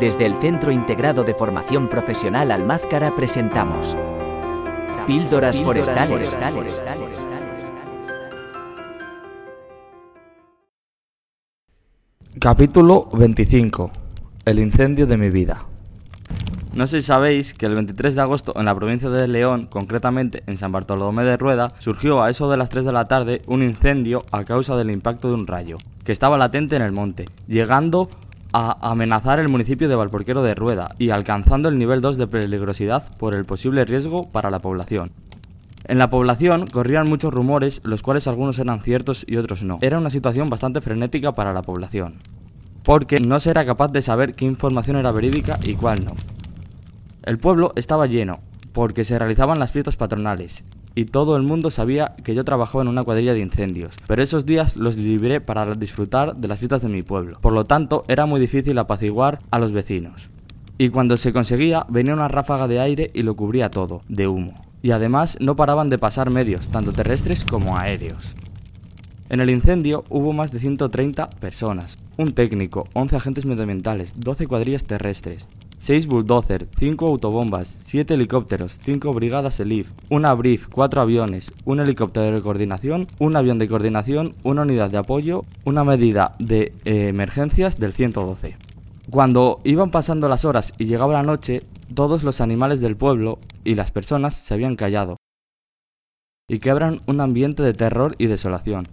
Desde el Centro Integrado de Formación Profesional Almázcara presentamos Píldoras Forestales. Capítulo 25. El incendio de mi vida. No sé si sabéis que el 23 de agosto en la provincia de León, concretamente en San Bartolomé de Rueda, surgió a eso de las 3 de la tarde un incendio a causa del impacto de un rayo, que estaba latente en el monte, llegando a amenazar el municipio de Valporquero de Rueda y alcanzando el nivel 2 de peligrosidad por el posible riesgo para la población. En la población corrían muchos rumores, los cuales algunos eran ciertos y otros no. Era una situación bastante frenética para la población, porque no se era capaz de saber qué información era verídica y cuál no. El pueblo estaba lleno, porque se realizaban las fiestas patronales, y todo el mundo sabía que yo trabajaba en una cuadrilla de incendios, pero esos días los libré para disfrutar de las fiestas de mi pueblo. Por lo tanto, era muy difícil apaciguar a los vecinos. Y cuando se conseguía, venía una ráfaga de aire y lo cubría todo, de humo y además no paraban de pasar medios, tanto terrestres como aéreos. En el incendio hubo más de 130 personas, un técnico, 11 agentes medioambientales, 12 cuadrillas terrestres, 6 bulldozers, 5 autobombas, 7 helicópteros, 5 brigadas ELIF, una BRIF, 4 aviones, un helicóptero de coordinación, un avión de coordinación, una unidad de apoyo, una medida de eh, emergencias del 112. Cuando iban pasando las horas y llegaba la noche, todos los animales del pueblo y las personas se habían callado y quebran un ambiente de terror y desolación.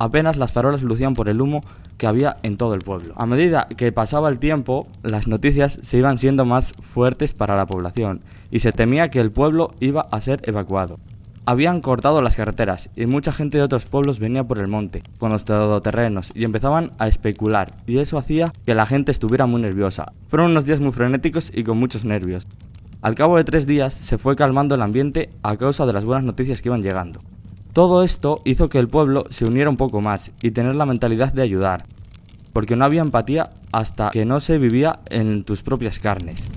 Apenas las farolas lucían por el humo que había en todo el pueblo. A medida que pasaba el tiempo, las noticias se iban siendo más fuertes para la población y se temía que el pueblo iba a ser evacuado. Habían cortado las carreteras y mucha gente de otros pueblos venía por el monte, con los todoterrenos, y empezaban a especular, y eso hacía que la gente estuviera muy nerviosa. Fueron unos días muy frenéticos y con muchos nervios. Al cabo de tres días se fue calmando el ambiente a causa de las buenas noticias que iban llegando. Todo esto hizo que el pueblo se uniera un poco más y tener la mentalidad de ayudar, porque no había empatía hasta que no se vivía en tus propias carnes.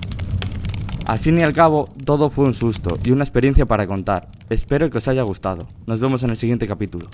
Al fin y al cabo, todo fue un susto y una experiencia para contar. Espero que os haya gustado. Nos vemos en el siguiente capítulo.